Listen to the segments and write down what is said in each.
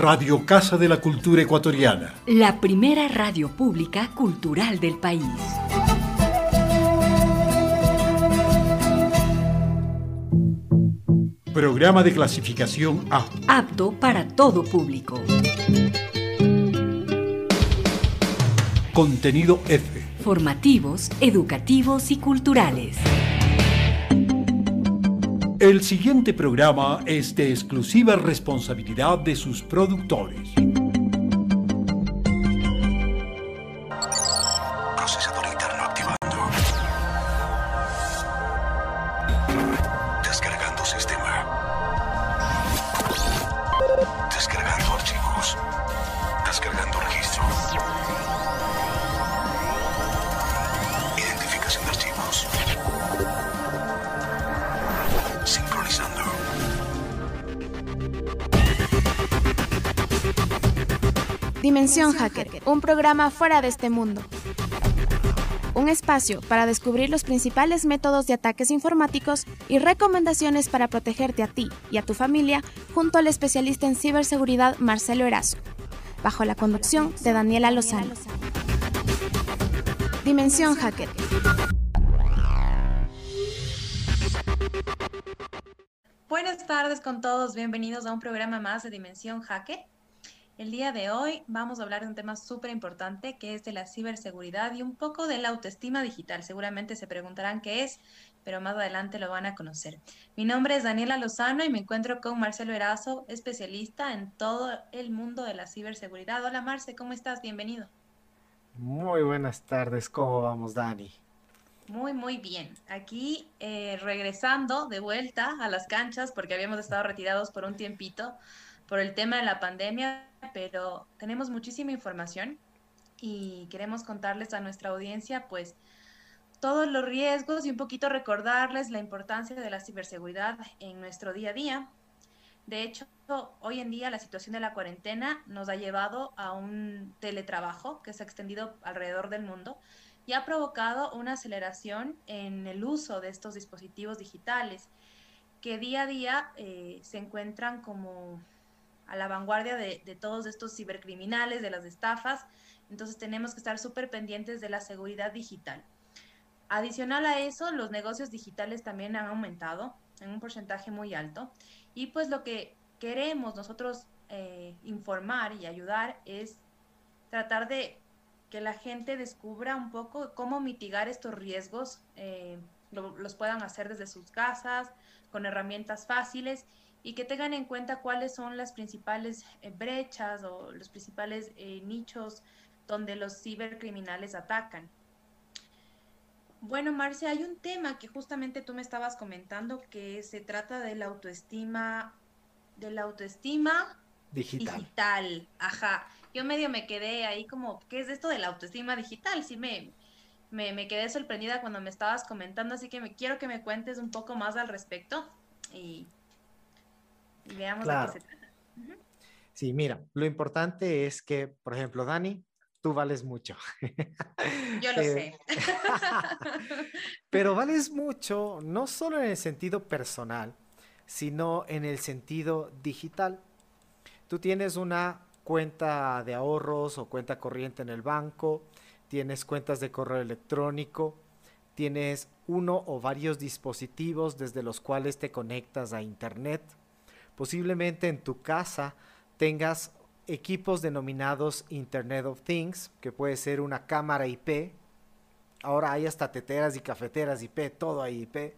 Radio Casa de la Cultura Ecuatoriana. La primera radio pública cultural del país. Programa de clasificación A. Apto para todo público. Contenido F. Formativos, educativos y culturales. El siguiente programa es de exclusiva responsabilidad de sus productores. Un programa fuera de este mundo. Un espacio para descubrir los principales métodos de ataques informáticos y recomendaciones para protegerte a ti y a tu familia junto al especialista en ciberseguridad Marcelo Erazo, bajo la conducción de Daniela Lozano. Dimensión Hacker. Buenas tardes con todos, bienvenidos a un programa más de Dimensión Hacker. El día de hoy vamos a hablar de un tema súper importante que es de la ciberseguridad y un poco de la autoestima digital. Seguramente se preguntarán qué es, pero más adelante lo van a conocer. Mi nombre es Daniela Lozano y me encuentro con Marcelo Erazo, especialista en todo el mundo de la ciberseguridad. Hola Marce, ¿cómo estás? Bienvenido. Muy buenas tardes, ¿cómo vamos, Dani? Muy, muy bien. Aquí eh, regresando de vuelta a las canchas porque habíamos estado retirados por un tiempito por el tema de la pandemia, pero tenemos muchísima información y queremos contarles a nuestra audiencia pues todos los riesgos y un poquito recordarles la importancia de la ciberseguridad en nuestro día a día. De hecho, hoy en día la situación de la cuarentena nos ha llevado a un teletrabajo que se ha extendido alrededor del mundo y ha provocado una aceleración en el uso de estos dispositivos digitales que día a día eh, se encuentran como a la vanguardia de, todos estos cibercriminales, de las estafas. Entonces tenemos que estar súper pendientes de la seguridad digital. Adicional a eso, los negocios digitales también han aumentado en un porcentaje muy alto. Y pues lo que queremos nosotros eh, informar y ayudar es tratar de que la gente descubra un poco cómo mitigar estos riesgos, eh, lo, los puedan hacer desde sus casas, con herramientas fáciles y que tengan en cuenta cuáles son las principales eh, brechas o los principales eh, nichos donde los cibercriminales atacan. Bueno, Marcia, hay un tema que justamente tú me estabas comentando que se trata de la autoestima, de la autoestima digital. digital. Ajá. Yo medio me quedé ahí como, ¿qué es esto de la autoestima digital? Sí me, me, me quedé sorprendida cuando me estabas comentando, así que me quiero que me cuentes un poco más al respecto y y veamos Claro. de qué se trata. Ujú. Sí, mira, lo importante es que, por ejemplo, Dani, tú vales mucho. Yo lo Eh, sé. Pero vales mucho no solo en el sentido personal, sino en el sentido digital. Tú tienes una cuenta de ahorros o cuenta corriente en el banco, tienes cuentas de correo electrónico, tienes uno o varios dispositivos desde los cuales te conectas a Internet. Posiblemente en tu casa tengas equipos denominados Internet of Things, que puede ser una cámara IP. Ahora hay hasta teteras y cafeteras IP, todo hay IP.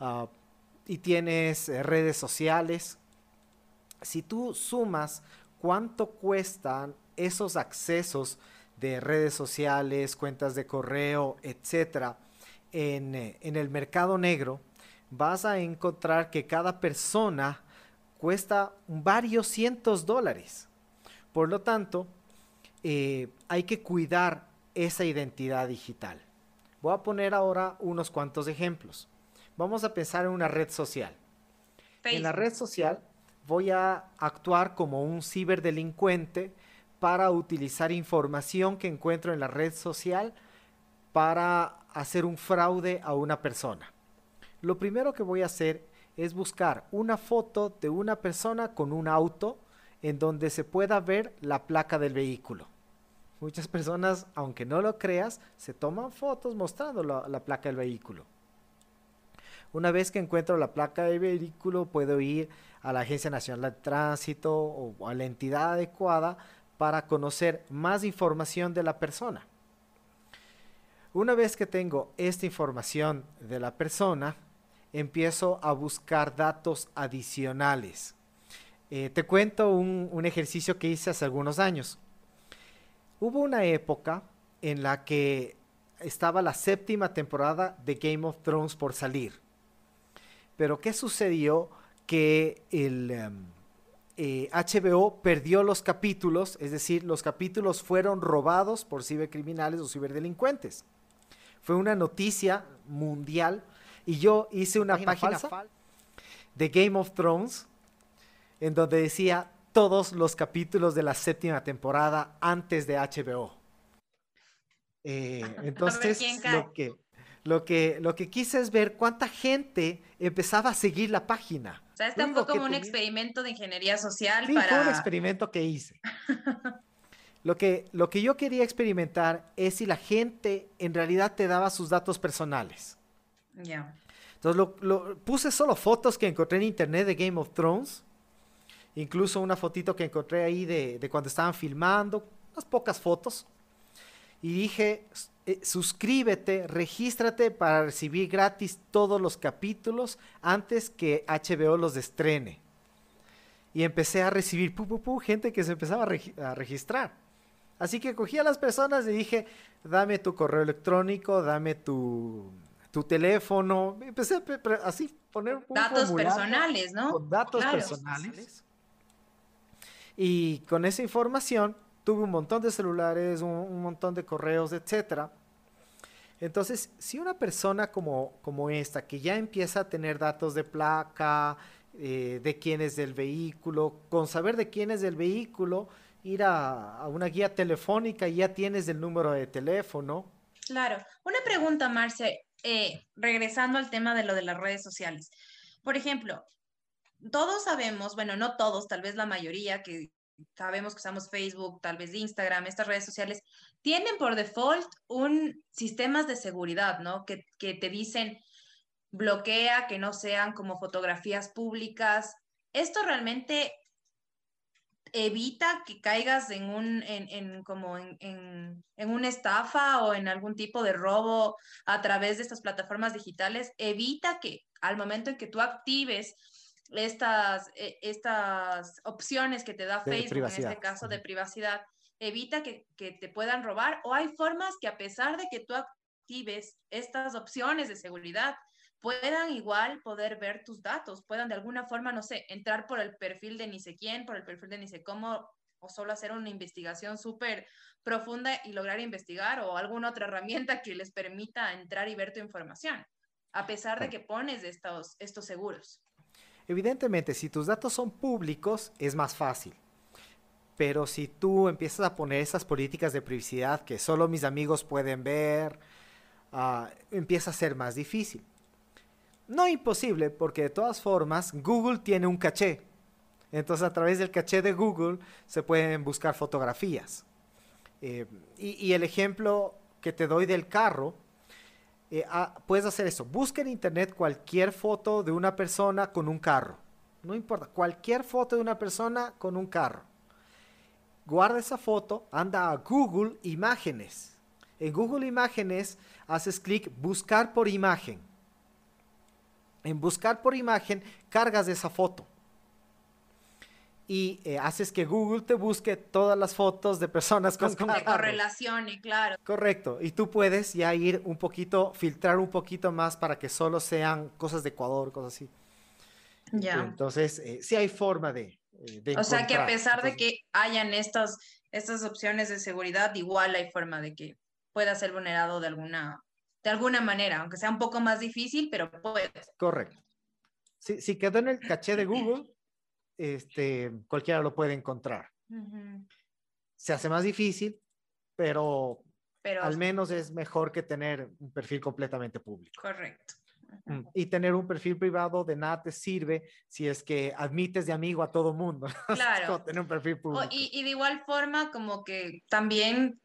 Ah, y tienes eh, redes sociales. Si tú sumas cuánto cuestan esos accesos de redes sociales, cuentas de correo, etcétera, en, eh, en el mercado negro, vas a encontrar que cada persona cuesta varios cientos dólares. Por lo tanto, eh, hay que cuidar esa identidad digital. Voy a poner ahora unos cuantos ejemplos. Vamos a pensar en una red social. En la red social voy a actuar como un ciberdelincuente para utilizar información que encuentro en la red social para hacer un fraude a una persona. Lo primero que voy a hacer es buscar una foto de una persona con un auto en donde se pueda ver la placa del vehículo. Muchas personas, aunque no lo creas, se toman fotos mostrando la, la placa del vehículo. Una vez que encuentro la placa del vehículo, puedo ir a la Agencia Nacional de Tránsito o a la entidad adecuada para conocer más información de la persona. Una vez que tengo esta información de la persona, empiezo a buscar datos adicionales. Eh, te cuento un, ejercicio que hice hace algunos años. Hubo una época en la que estaba la séptima temporada de Game of Thrones por salir. Pero ¿qué sucedió? Que el em, eh, HBO perdió los capítulos, es decir, los capítulos fueron robados por cibercriminales o ciberdelincuentes. Fue una noticia mundial y yo hice una página, falsa. de Game of Thrones en donde decía todos los capítulos de la séptima temporada antes de HBO. Eh, entonces, lo que, lo, que, lo que quise es ver cuánta gente empezaba a seguir la página. O sea, este fue como un tenía- experimento de ingeniería social Sí, fue un para... experimento que hice. Lo que, lo que yo quería experimentar es si la gente en realidad te daba sus datos personales. Ya. Entonces lo, puse solo fotos que encontré en internet de Game of Thrones. Incluso una fotito que encontré ahí de, de cuando estaban filmando. Unas pocas fotos. Y dije, "S- eh, suscríbete, regístrate para recibir gratis todos los capítulos antes que HBO los estrene. Y empecé a recibir pu, pu, pu, gente que se empezaba a, a registrar. Así que cogí a las personas y dije, dame tu correo electrónico, dame tu, tu teléfono. Empecé a pe- pre- así poner un Datos personales, ¿no? Con datos Claro. personales. Y con esa información tuve un montón de celulares, un, un montón de correos, etcétera. Entonces, si una persona como, como esta, que ya empieza a tener datos de placa, eh, de quién es del vehículo, con saber de quién es del vehículo, ir a, a una guía telefónica y ya tienes el número de teléfono. Claro. Una pregunta, Marce, eh, regresando al tema de lo de las redes sociales. Por ejemplo, todos sabemos, bueno, no todos, tal vez la mayoría que sabemos que usamos Facebook, tal vez Instagram, estas redes sociales, tienen por default un sistemas de seguridad, ¿no? Que, que te dicen bloquea, que no sean como fotografías públicas. Esto realmente evita que caigas en un, en, en como en, en, en una estafa o en algún tipo de robo a través de estas plataformas digitales, evita que al momento en que tú actives estas, eh, estas opciones que te da De Facebook, en este caso de privacidad, evita que, que te puedan robar o hay formas que a pesar de que tú actives estas opciones de seguridad, puedan igual poder ver tus datos, puedan de alguna forma, no sé, entrar por el perfil de ni sé quién, por el perfil de ni sé cómo, o solo hacer una investigación súper profunda y lograr investigar, o alguna otra herramienta que les permita entrar y ver tu información, a pesar de que pones estos, estos seguros. Evidentemente, si tus datos son públicos, es más fácil. Pero si tú empiezas a poner esas políticas de privacidad que solo mis amigos pueden ver, ah, empieza a ser más difícil. No imposible, porque de todas formas Google tiene un caché. Entonces a través del caché de Google se pueden buscar fotografías. Eh, y, el ejemplo que te doy del carro, eh, ah, puedes hacer eso. Busca en internet cualquier foto de una persona con un carro. No importa, cualquier foto de una persona con un carro. Guarda esa foto, anda a Google Imágenes. En Google Imágenes haces clic buscar por imagen. En buscar por imagen cargas esa foto. Y eh, haces que Google te busque todas las fotos de personas con, con carros. correlación, y claro. Correcto. Y tú puedes ya ir un poquito, filtrar un poquito más para que solo sean cosas de Ecuador, cosas así. Ya. Entonces, eh, sí hay forma de, eh, de O sea que a pesar de que hayan estas, estas opciones de seguridad, igual hay forma de que pueda ser vulnerado de alguna, de alguna manera, aunque sea un poco más difícil, pero puede. Correcto. Si, si quedó en el caché de Google, este, cualquiera lo puede encontrar. Ujú. Se hace más difícil, pero Pero al menos es mejor que tener un perfil completamente público. correcto. Mm, Y tener un perfil privado de nada te sirve si es que admites de amigo a todo mundo. Claro. tener un perfil O- público. y, y de igual forma, como que también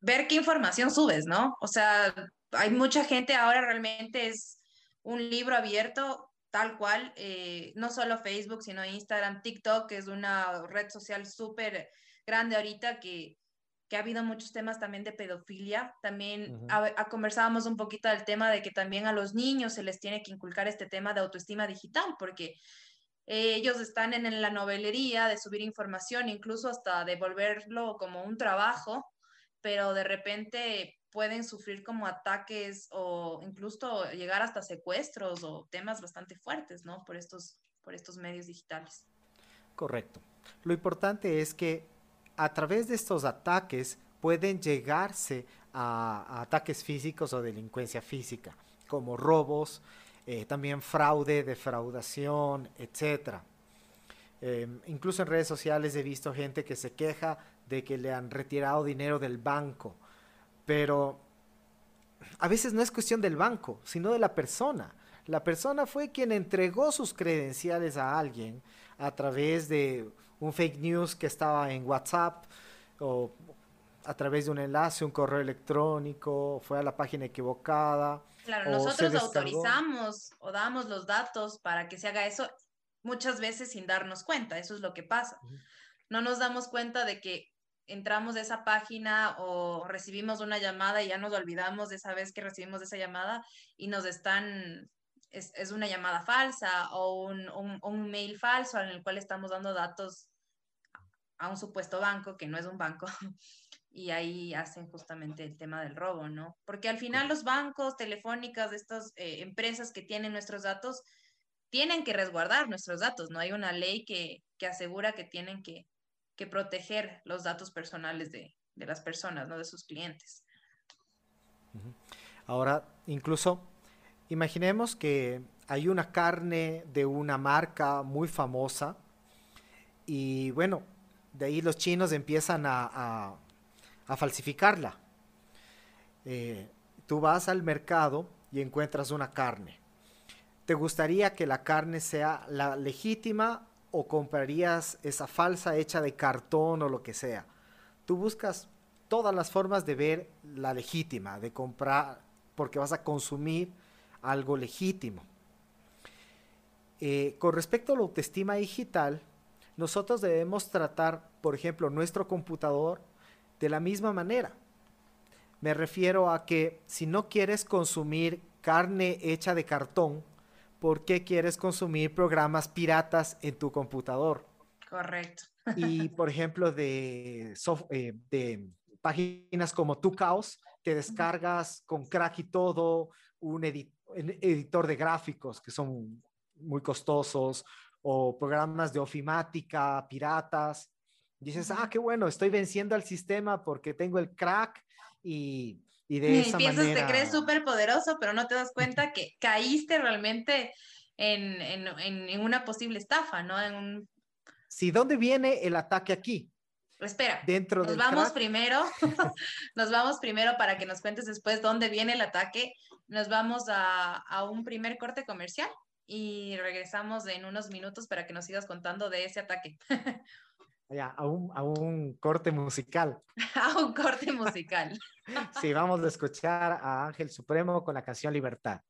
ver qué información subes, ¿no? O sea, hay mucha gente ahora realmente es un libro abierto, tal cual, eh, no solo Facebook, sino Instagram, TikTok, que es una red social súper grande ahorita que, que ha habido muchos temas también de pedofilia. También a- a- conversábamos un poquito del tema de que también a los niños se les tiene que inculcar este tema de autoestima digital, porque eh, ellos están en, en la novelería de subir información, incluso hasta de volverlo como un trabajo, pero de repente pueden sufrir como ataques o incluso llegar hasta secuestros o temas bastante fuertes, ¿no? Por estos, por estos medios digitales. Correcto. Lo importante es que a través de estos ataques pueden llegarse a, ataques físicos o delincuencia física, como robos, eh, también fraude, defraudación, etc. incluso en redes sociales he visto gente que se queja de que le han retirado dinero del banco, pero a veces no es cuestión del banco, sino de la persona. La persona fue quien entregó sus credenciales a alguien a través de un fake news que estaba en WhatsApp o a través de un enlace, un correo electrónico, fue a la página equivocada. Claro, nosotros autorizamos o damos los datos para que se haga eso muchas veces sin darnos cuenta, eso es lo que pasa. No nos damos cuenta de que entramos a esa página o recibimos una llamada y ya nos olvidamos de esa vez que recibimos esa llamada y nos están, es, es una llamada falsa o un, un, un mail falso en el cual estamos dando datos a un supuesto banco que no es un banco y ahí hacen justamente el tema del robo, ¿no? Porque al final los bancos, telefónicas, estas eh, empresas que tienen nuestros datos, tienen que resguardar nuestros datos, ¿no? Hay una ley que, que asegura que tienen que, que proteger los datos personales de, de las personas, ¿no? De sus clientes. Ahora, incluso, imaginemos que hay una carne de una marca muy famosa y bueno, de ahí los chinos empiezan a, a- falsificarla. Eh, tú vas al mercado y encuentras una carne. ¿Te gustaría que la carne sea la legítima o comprarías esa falsa hecha de cartón o lo que sea? Tú buscas todas las formas de ver la legítima, de comprar, porque vas a consumir algo legítimo. Eh, con respecto a la autoestima digital, nosotros debemos tratar, por ejemplo, nuestro computador de la misma manera. Me refiero a que si no quieres consumir carne hecha de cartón, ¿por qué quieres consumir programas piratas en tu computador? Correcto. Y, por ejemplo, de, sof- eh, de páginas como Tu Caos, te descargas con crack y todo un, edi- un editor de gráficos que son muy costosos o programas de ofimática, piratas. Dices, ah, qué bueno, estoy venciendo al sistema porque tengo el crack y, y de Y esa piensas, manera... te crees súper poderoso, pero no te das cuenta que caíste realmente en, en, en, en una posible estafa, ¿no? En un... Sí, ¿dónde viene el ataque aquí? Espera, Dentro nos del vamos crack. primero, nos vamos primero para que nos cuentes después dónde viene el ataque. Nos vamos a, a un primer corte comercial y regresamos en unos minutos para que nos sigas contando de ese ataque. Ya, a un, a un corte musical. a un corte musical. Sí, vamos a escuchar a Ángel Supremo con la canción Libertad.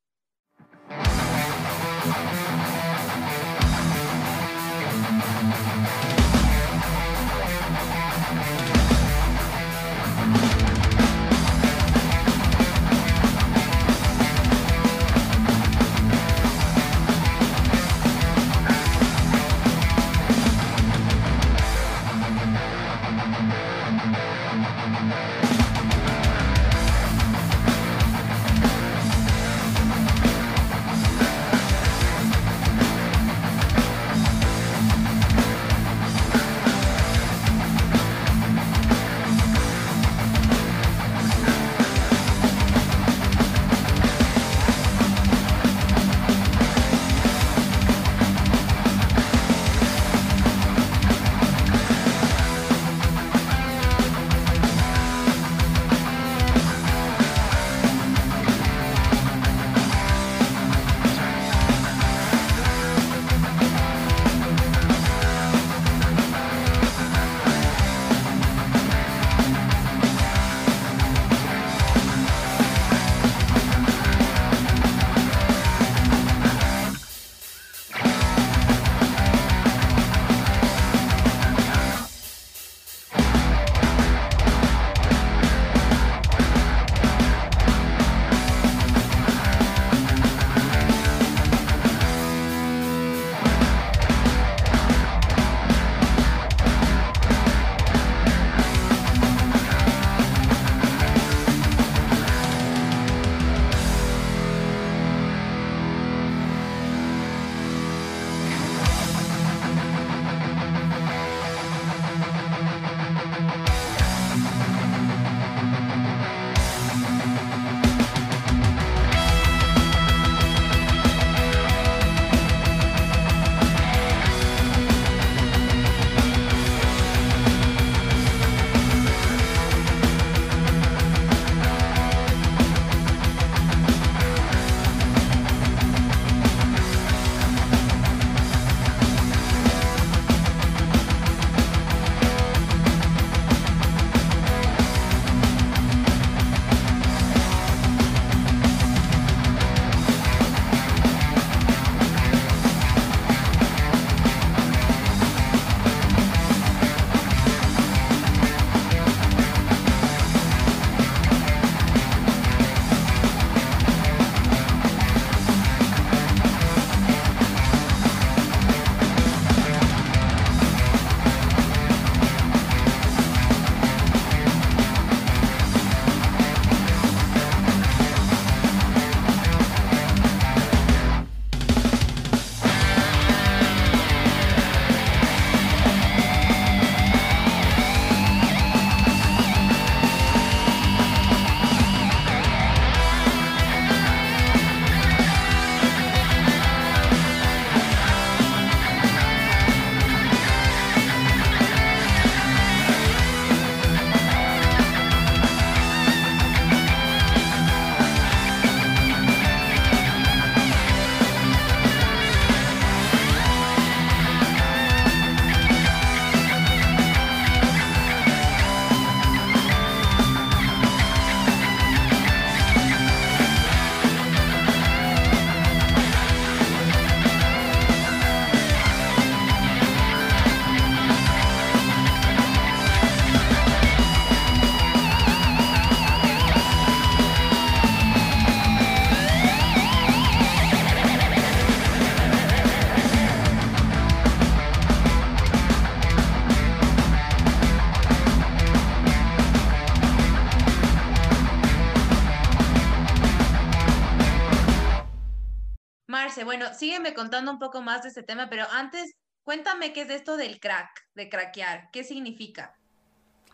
Sígueme contando un poco más de este tema, pero antes, cuéntame qué es esto del crack, de craquear. ¿Qué significa?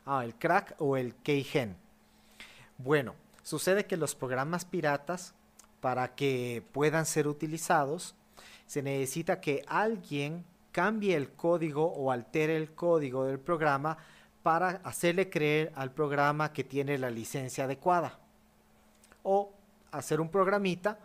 Ah, el crack o el keygen. Bueno, sucede que los programas piratas, para que puedan ser utilizados, se necesita que alguien cambie el código o altere el código del programa para hacerle creer al programa que tiene la licencia adecuada. O hacer un programita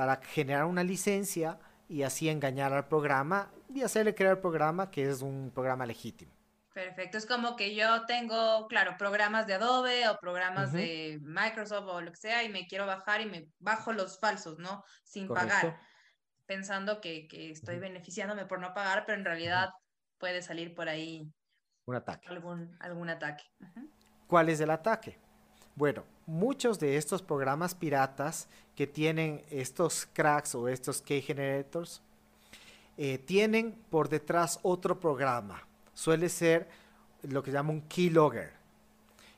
para generar una licencia y así engañar al programa y hacerle creer al programa que es un programa legítimo. Perfecto, es como que yo tengo, claro, programas de Adobe o programas de Microsoft o lo que sea y me quiero bajar y me bajo los falsos, ¿no? Sin pagar, pensando que, estoy beneficiándome por no pagar, pero en realidad puede salir por ahí un ataque. Algún, algún ataque. ¿Cuál es el ataque? Bueno, muchos de estos programas piratas que tienen estos cracks o estos key generators eh, tienen por detrás otro programa. Suele ser lo que llama un keylogger.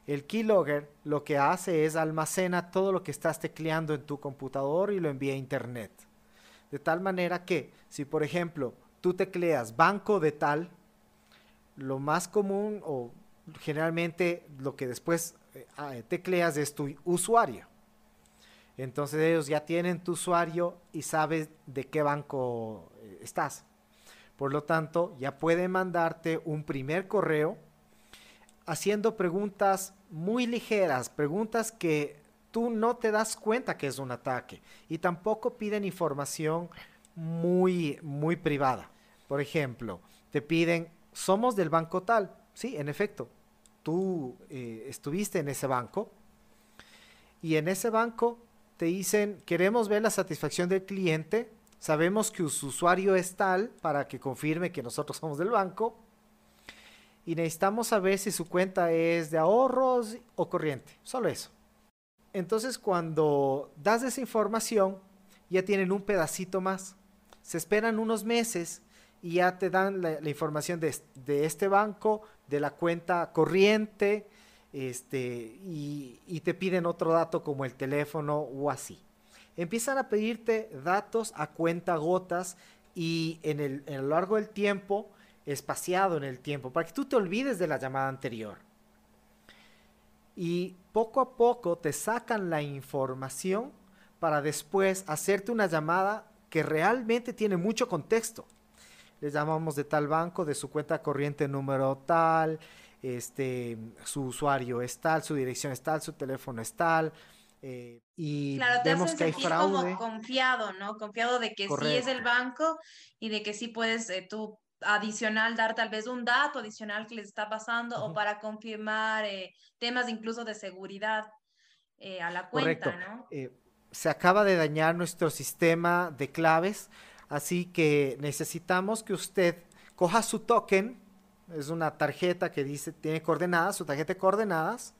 El keylogger lo que hace es almacena todo lo que estás tecleando en tu computador y lo envía a internet. De tal manera que si por ejemplo tú tecleas banco de tal, lo más común o generalmente lo que después tecleas es tu usuario. Entonces ellos ya tienen tu usuario y sabes de qué banco eh, estás. Por lo tanto, ya pueden mandarte un primer correo haciendo preguntas muy ligeras, preguntas que tú no te das cuenta que es un ataque y tampoco piden información muy muy privada. Por ejemplo, te piden, "Somos del banco tal." Sí, en efecto, tú eh, estuviste en ese banco y en ese banco te dicen, queremos ver la satisfacción del cliente, sabemos que su usuario es tal para que confirme que nosotros somos del banco y necesitamos saber si su cuenta es de ahorros o corriente, solo eso. Entonces cuando das esa información, ya tienen un pedacito más. Se esperan unos meses y ya te dan la, información de, de, este banco, de la cuenta corriente, este, y, te piden otro dato como el teléfono o así. Empiezan a pedirte datos a cuenta gotas y en, el, en lo largo del tiempo, espaciado en el tiempo, para que tú te olvides de la llamada anterior. Y poco a poco te sacan la información para después hacerte una llamada que realmente tiene mucho contexto les llamamos de tal banco, de su cuenta corriente número tal, este, su usuario es tal, su dirección es tal, su teléfono es tal. Eh, y claro, te vemos que hay fraude. como confiado, ¿no? Confiado de que sí es el banco y de que sí puedes eh, tú adicional dar tal vez un dato adicional que les está pasando o para confirmar eh, temas incluso de seguridad a la cuenta, Correcto. ¿no? se acaba de dañar nuestro sistema de claves Así que necesitamos que usted coja su token, es una tarjeta que dice, tiene coordenadas, su tarjeta de coordenadas,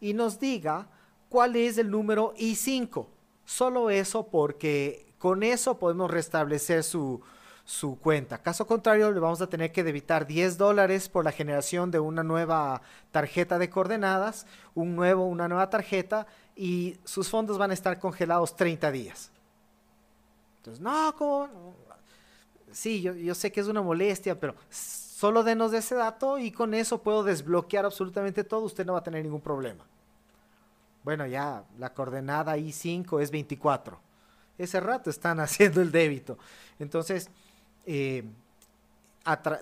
y nos diga cuál es el número I5. Solo eso porque con eso podemos restablecer su, su cuenta. Caso contrario, le vamos a tener que debitar 10 dólares por la generación de una nueva tarjeta de coordenadas, un nuevo, una nueva tarjeta, y sus fondos van a estar congelados 30 días. Entonces, no, ¿cómo? Sí, yo, sé que es una molestia, pero solo denos ese dato y con eso puedo desbloquear absolutamente todo, usted no va a tener ningún problema. Bueno, ya la coordenada I5 es 24. Ese rato están haciendo el débito. Entonces, eh,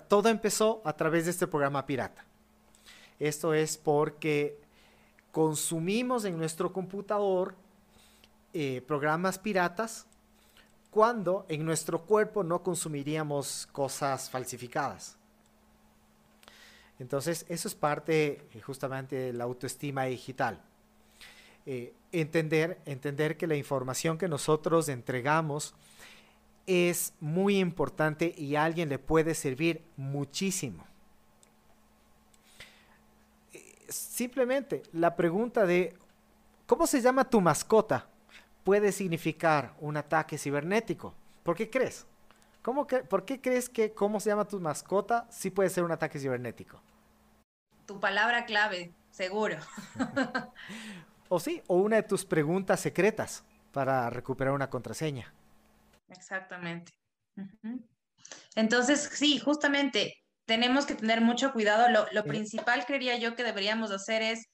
todo empezó a través de este programa pirata. Esto es porque consumimos en nuestro computador eh, programas piratas cuando en nuestro cuerpo no consumiríamos cosas falsificadas. Entonces, eso es parte eh, justamente de la autoestima digital. Eh, entender, entender que la información que nosotros entregamos es muy importante y a alguien le puede servir muchísimo. Eh, simplemente la pregunta de, ¿cómo se llama tu mascota? Puede significar un ataque cibernético. ¿Por qué crees? ¿Cómo que, ¿Por qué crees que cómo se llama tu mascota sí puede ser un ataque cibernético? Tu palabra clave, seguro. o sí, o una de tus preguntas secretas para recuperar una contraseña. Exactamente. Entonces, sí, justamente tenemos que tener mucho cuidado. Lo, lo principal, creería yo, que deberíamos hacer es,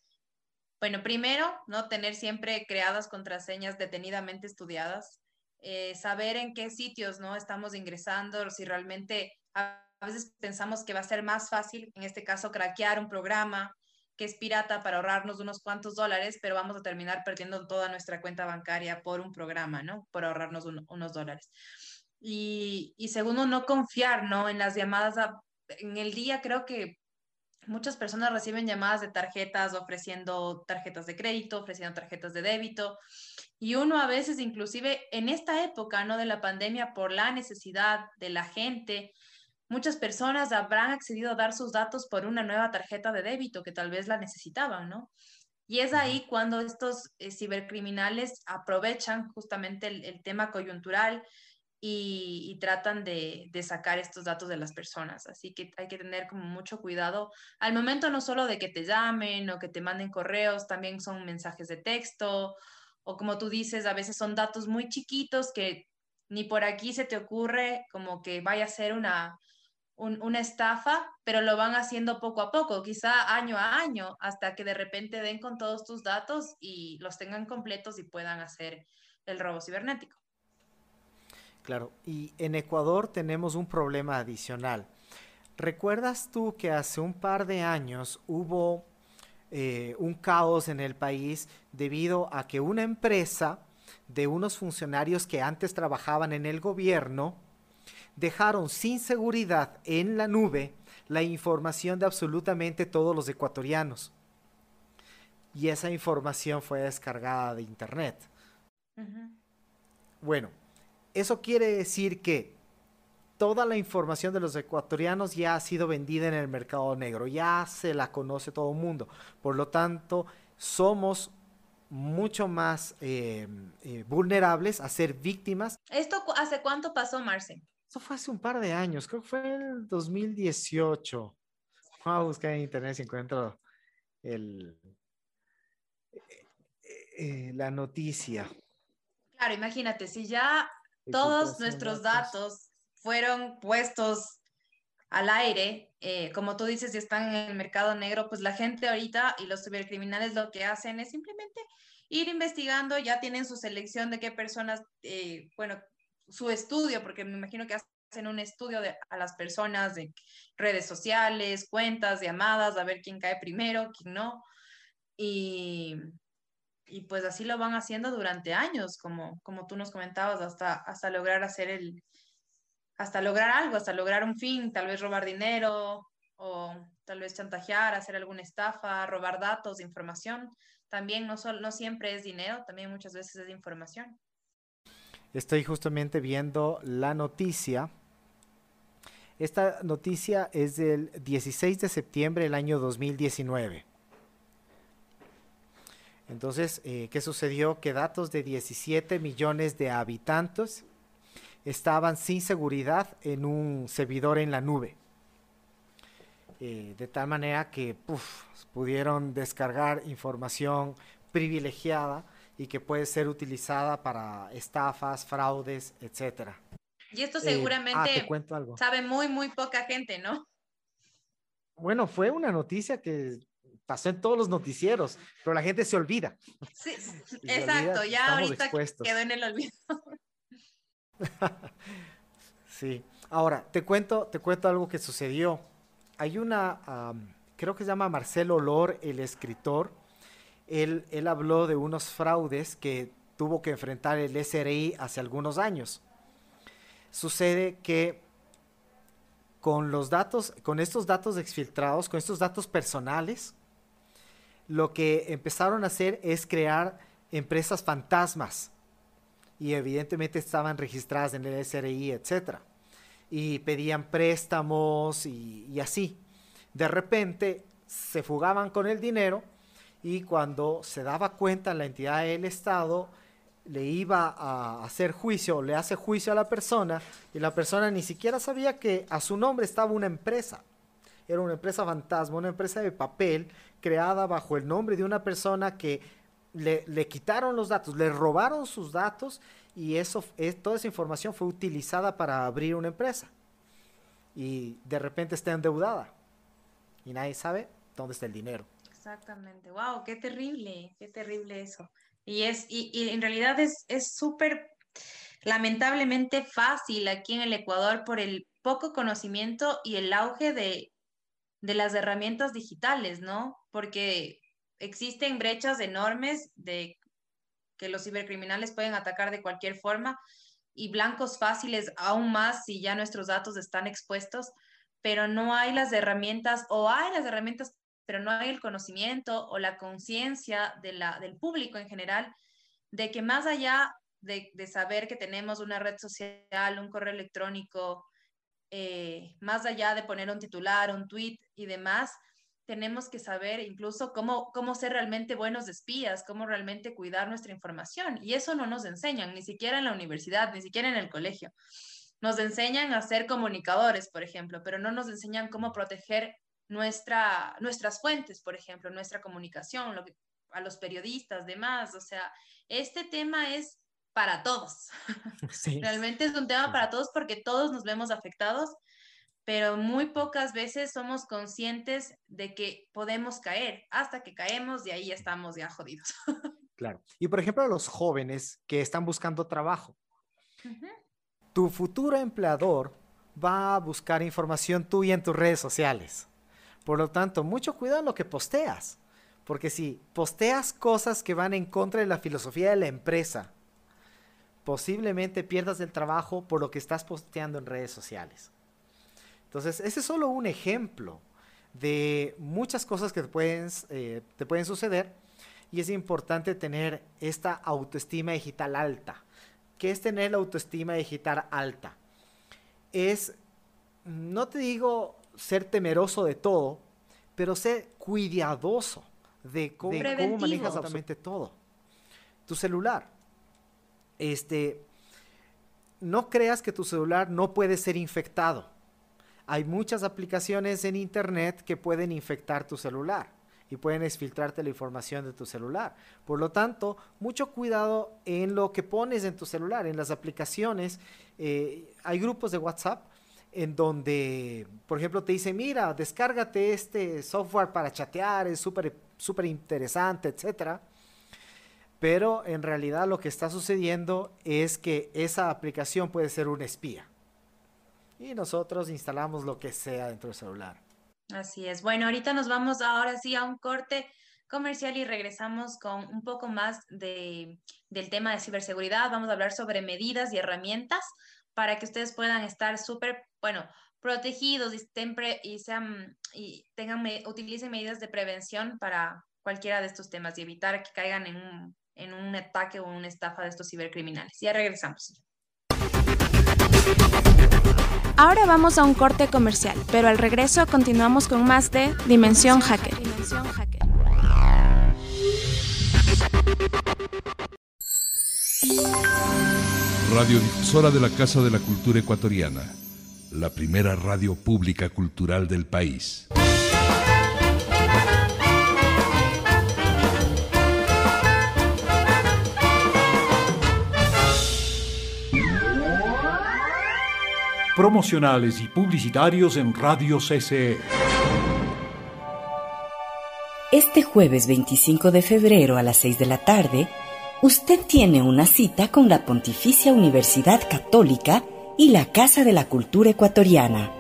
bueno, primero, ¿no? Tener siempre creadas contraseñas detenidamente estudiadas, eh, saber en qué sitios, ¿no? Estamos ingresando, si realmente a veces pensamos que va a ser más fácil, en este caso, craquear un programa que es pirata para ahorrarnos unos cuantos dólares, pero vamos a terminar perdiendo toda nuestra cuenta bancaria por un programa, ¿no? Por ahorrarnos unos dólares. Y, segundo, no confiar, ¿no? En las llamadas. en el día creo que muchas personas reciben llamadas de tarjetas ofreciendo tarjetas de crédito, ofreciendo tarjetas de débito. Y uno a veces, inclusive en esta época, ¿no? De la pandemia, por la necesidad de la gente, muchas personas habrán accedido a dar sus datos por una nueva tarjeta de débito que tal vez la necesitaban, ¿no? Y es ahí cuando estos eh, cibercriminales aprovechan justamente el, tema coyuntural y, tratan de, de, sacar estos datos de las personas. Así que hay que tener como mucho cuidado al momento no solo de que te llamen o que te manden correos, también son mensajes de texto o como tú dices, a veces son datos muy chiquitos que ni por aquí se te ocurre como que vaya a ser una, una estafa, pero lo van haciendo poco a poco, quizá año a año, hasta que de repente den con todos tus datos y los tengan completos y puedan hacer el robo cibernético. Claro, y en Ecuador tenemos un problema adicional. ¿Recuerdas tú que hace un par de años hubo eh, un caos en el país debido a que una empresa de unos funcionarios que antes trabajaban en el gobierno, dejaron sin seguridad en la nube la información de absolutamente todos los ecuatorianos. Y esa información fue descargada de Internet. Bueno, eso quiere decir que toda la información de los ecuatorianos ya ha sido vendida en el mercado negro, ya se la conoce todo el mundo. Por lo tanto, somos mucho más eh, eh, vulnerables a ser víctimas. ¿Esto hace cuánto pasó, Marce? Eso fue hace un par de años, creo que fue en 2018. Vamos a buscar en internet si encuentro el, eh, la noticia. Claro, imagínate, si ya todos nuestros datos fueron puestos al aire, eh, como tú dices, y están en el mercado negro, pues la gente ahorita y los cibercriminales lo que hacen es simplemente ir investigando, ya tienen su selección de qué personas, eh, bueno, su estudio, porque me imagino que hacen un estudio de, a las personas de redes sociales, cuentas, llamadas, a ver quién cae primero, quién no. Y, y pues así lo van haciendo durante años, como, como tú nos comentabas, hasta, hasta lograr hacer el, hasta lograr algo, hasta lograr un fin, tal vez robar dinero o tal vez chantajear, hacer alguna estafa, robar datos, información. También no, solo, no siempre es dinero, también muchas veces es información. Estoy justamente viendo la noticia. Esta noticia es del 16 de septiembre del año 2019. Entonces, eh, ¿qué sucedió? Que datos de 17 millones de habitantes estaban sin seguridad en un servidor en la nube. Eh, de tal manera que pudieron descargar información privilegiada y que puede ser utilizada para estafas, fraudes, etcétera. Y esto seguramente ah, sabe muy, muy poca gente, ¿no? Bueno, fue una noticia que pasó en todos los noticieros, pero la gente se olvida. Sí, exacto, ya ahorita quedó en el olvido. sí. Ahora, te cuento, te cuento algo que sucedió. Hay una, creo que se llama Marcelo Olor, el escritor, él, habló de unos fraudes que tuvo que enfrentar el SRI hace algunos años. Sucede que con los datos, con estos datos exfiltrados, con estos datos personales, lo que empezaron a hacer es crear empresas fantasmas y evidentemente estaban registradas en el SRI, etc. Y pedían préstamos y así. De repente se fugaban con el dinero y cuando se daba cuenta la entidad del Estado le iba a hacer juicio, le hace juicio a la persona y la persona ni siquiera sabía que a su nombre estaba una empresa. Era una empresa fantasma, una empresa de papel creada bajo el nombre de una persona que le, le quitaron los datos, le robaron sus datos y eso, es, toda esa información fue utilizada para abrir una empresa. Y de repente está endeudada. Y nadie sabe dónde está el dinero. Exactamente. Wow, qué terrible, qué terrible eso. Y es, y en realidad es súper lamentablemente fácil aquí en el Ecuador por el poco conocimiento y el auge de, de las herramientas digitales, ¿no? Porque existen brechas enormes de que los cibercriminales pueden atacar de cualquier forma y blancos fáciles aún más si ya nuestros datos están expuestos, pero no hay las herramientas o hay las herramientas, pero no hay el conocimiento o la conciencia de del público en general de que más allá de, saber que tenemos una red social, un correo electrónico, eh, más allá de poner un titular, un tweet y demás, tenemos que saber incluso cómo, cómo ser realmente buenos espías, cómo realmente cuidar nuestra información. Y eso no nos enseñan, ni siquiera en la universidad, ni siquiera en el colegio. Nos enseñan a ser comunicadores, por ejemplo, pero no nos enseñan cómo proteger nuestra, nuestras fuentes, por ejemplo, nuestra comunicación, a los periodistas, demás. O sea, este tema es para todos. Realmente es un tema para todos porque todos nos vemos afectados pero muy pocas veces somos conscientes de que podemos caer. Hasta que caemos y ahí ya estamos ya jodidos. Claro. Y por ejemplo, los jóvenes que están buscando trabajo. Tu futuro empleador va a buscar información tuya en tus redes sociales. Por lo tanto, mucho cuidado en lo que posteas. Porque si posteas cosas que van en contra de la filosofía de la empresa, posiblemente pierdas el trabajo por lo que estás posteando en redes sociales. Entonces, ese es solo un ejemplo de muchas cosas que te pueden, eh, te pueden suceder y es importante tener esta autoestima digital alta. ¿Qué es tener la autoestima digital alta? Es, no te digo ser temeroso de todo, pero ser cuidadoso de cómo, cómo manejas absolutamente todo. Tu celular. Este, no creas que tu celular no puede ser infectado hay muchas aplicaciones en Internet que pueden infectar tu celular y pueden exfiltrarte la información de tu celular. Por lo tanto, mucho cuidado en lo que pones en tu celular, en las aplicaciones. Eh, hay grupos de WhatsApp en donde, por ejemplo, te dicen, mira, descárgate este software para chatear, es súper interesante, etcétera. Pero en realidad lo que está sucediendo es que esa aplicación puede ser una espía y nosotros instalamos lo que sea dentro del celular. Así es. Bueno, ahorita nos vamos ahora sí a un corte comercial y regresamos con un poco más de, del tema de ciberseguridad. Vamos a hablar sobre medidas y herramientas para que ustedes puedan estar súper, bueno, protegidos y, y, sean, y tengan, utilicen medidas de prevención para cualquiera de estos temas y evitar que caigan en un, en un ataque o una estafa de estos cibercriminales. Ya regresamos. Ahora vamos a un corte comercial, pero al regreso continuamos con más de Dimensión Hacker. Radiodifusora de la Casa de la Cultura Ecuatoriana, la primera radio pública cultural del país. Promocionales y publicitarios en Radio CCE. Este jueves 25 de febrero a las 6 de la tarde, usted tiene una cita con la Pontificia Universidad Católica y la Casa de la Cultura Ecuatoriana,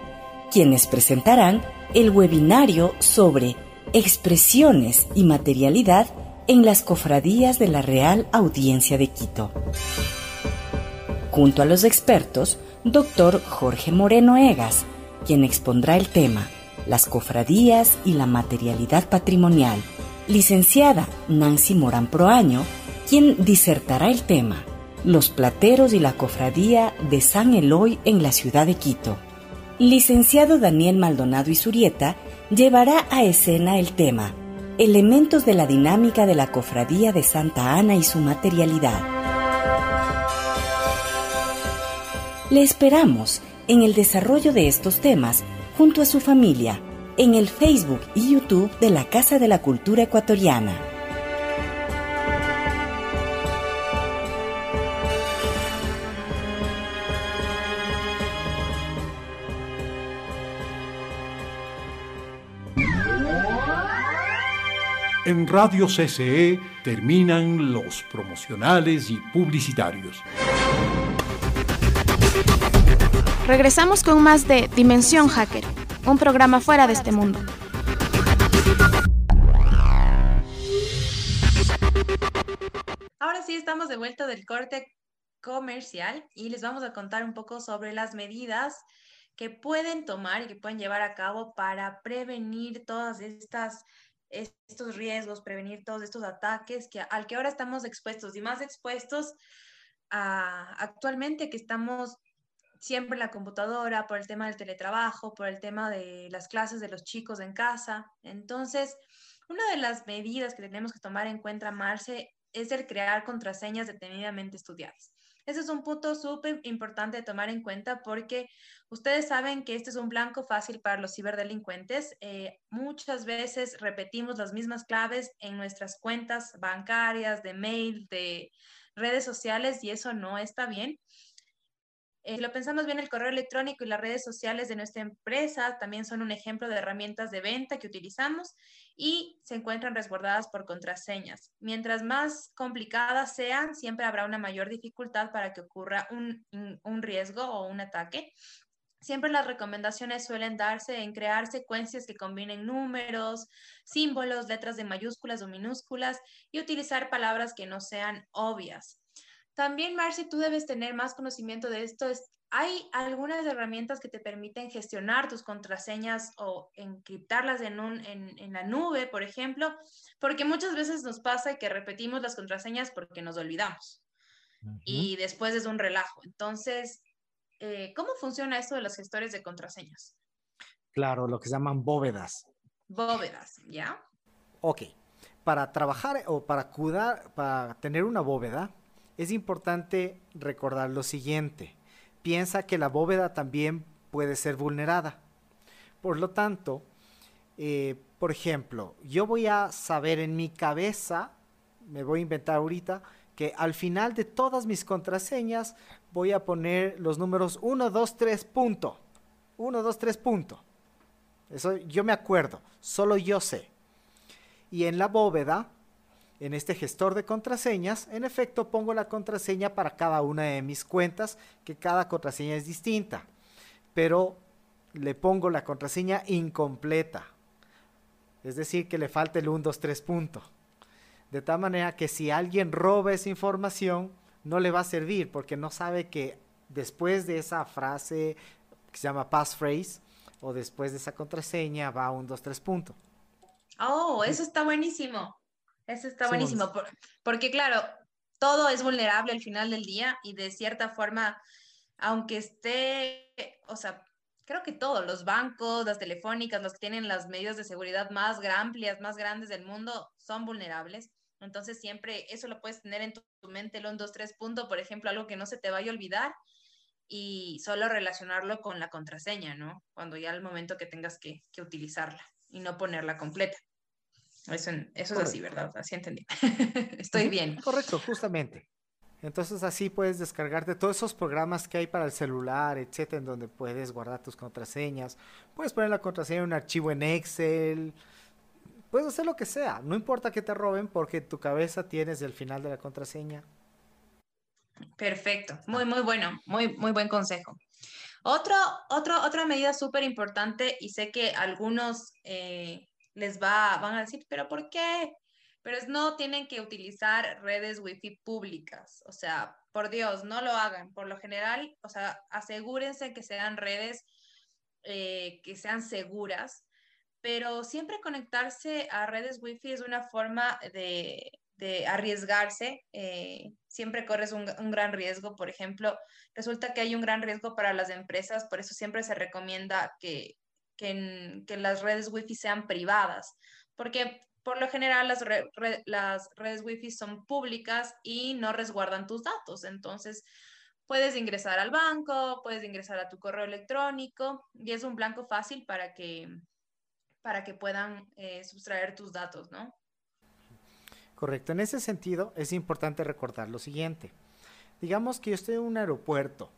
quienes presentarán el webinario sobre expresiones y materialidad en las cofradías de la Real Audiencia de Quito. Junto a los expertos, doctor Jorge Moreno Egas, quien expondrá el tema Las cofradías y la materialidad patrimonial. Licenciada Nancy Morán Proaño, quien disertará el tema Los plateros y la cofradía de San Eloy en la ciudad de Quito. Licenciado Daniel Maldonado Isurieta llevará a escena el tema Elementos de la dinámica de la cofradía de Santa Ana y su materialidad. Le esperamos en el desarrollo de estos temas junto a su familia en el Facebook y YouTube de la Casa de la Cultura Ecuatoriana. En Radio CCE terminan los promocionales y publicitarios. Regresamos con más de Dimensión Hacker, un programa fuera de este mundo. Ahora sí estamos de vuelta del corte comercial y les vamos a contar un poco sobre las medidas que pueden tomar y que pueden llevar a cabo para prevenir todas estas estos riesgos, prevenir todos estos ataques que, al que ahora estamos expuestos y más expuestos actualmente que estamos siempre la computadora por el tema del teletrabajo, por el tema de las clases de los chicos en casa. Entonces, una de las medidas que tenemos que tomar en cuenta, Marce, es el crear contraseñas detenidamente estudiadas. Ese es un punto súper importante de tomar en cuenta porque ustedes saben que este es un blanco fácil para los ciberdelincuentes. Eh, muchas veces repetimos las mismas claves en nuestras cuentas bancarias, de mail, de redes sociales y eso no está bien. Eh, si lo pensamos bien, el correo electrónico y las redes sociales de nuestra empresa también son un ejemplo de herramientas de venta que utilizamos y se encuentran resguardadas por contraseñas. Mientras más complicadas sean, siempre habrá una mayor dificultad para que ocurra un, un riesgo o un ataque. Siempre las recomendaciones suelen darse en crear secuencias que combinen números, símbolos, letras de mayúsculas o minúsculas y utilizar palabras que no sean obvias. También, Marcy, tú debes tener más conocimiento de esto. hay algunas herramientas que te permiten gestionar tus contraseñas o encriptarlas en, un, en, la nube, por ejemplo, porque muchas veces nos pasa que repetimos las contraseñas porque nos olvidamos. Y después es un relajo. Entonces, eh, ¿cómo funciona esto de los gestores de contraseñas? Claro, lo que se llaman bóvedas. Bóvedas, ¿ya? Ok. Para trabajar o para, cuidar, para tener una bóveda, es importante recordar lo siguiente. Piensa que la bóveda también puede ser vulnerada. Por lo tanto, eh, por ejemplo, yo voy a saber en mi cabeza, me voy a inventar ahorita, que al final de todas mis contraseñas voy a poner los números 1, 2, 3, punto. 1, 2, 3, punto. Eso yo me acuerdo, solo yo sé. Y en la bóveda en este gestor de contraseñas, en efecto pongo la contraseña para cada una de mis cuentas, que cada contraseña es distinta, pero le pongo la contraseña incompleta. Es decir, que le falta el 1, 2, 3 punto. De tal manera que si alguien roba esa información, no le va a servir porque no sabe que después de esa frase que se llama passphrase o después de esa contraseña va un 2, 3 punto. Oh, eso está buenísimo. Eso está buenísimo, porque claro, todo es vulnerable al final del día y de cierta forma, aunque esté, o sea, creo que todos, los bancos, las telefónicas, los que tienen las medidas de seguridad más amplias, más grandes del mundo, son vulnerables. Entonces siempre eso lo puedes tener en tu, mente, el 1, 2, 3 punto, por ejemplo, algo que no se te vaya a olvidar y solo relacionarlo con la contraseña, ¿no? Cuando ya al momento que tengas que, que utilizarla y no ponerla completa. Eso, eso es así, ¿verdad? Así entendí. Estoy bien. Correcto, justamente. Entonces así puedes descargarte todos esos programas que hay para el celular, etcétera, en donde puedes guardar tus contraseñas. Puedes poner la contraseña en un archivo en Excel. Puedes hacer lo que sea. No importa que te roben porque en tu cabeza tienes el final de la contraseña. Perfecto. Muy, muy bueno. Muy, muy buen consejo. Otro, otro, otra medida súper importante y sé que algunos eh, les va, van a decir, pero ¿por qué? Pero es no tienen que utilizar redes wifi públicas. O sea, por Dios, no lo hagan. Por lo general, o sea, asegúrense que sean redes eh, que sean seguras, pero siempre conectarse a redes wifi es una forma de, de arriesgarse. Eh, siempre corres un, un, gran riesgo. Por ejemplo, resulta que hay un gran riesgo para las empresas, por eso siempre se recomienda que que, las redes Wi-Fi sean privadas, porque por lo general las, las redes Wi-Fi son públicas y no resguardan tus datos. Entonces, puedes ingresar al banco, puedes ingresar a tu correo electrónico y es un blanco fácil para que, para que puedan eh, tus datos, ¿no? Correcto. En ese sentido, es importante recordar lo siguiente. Digamos que yo estoy en un aeropuerto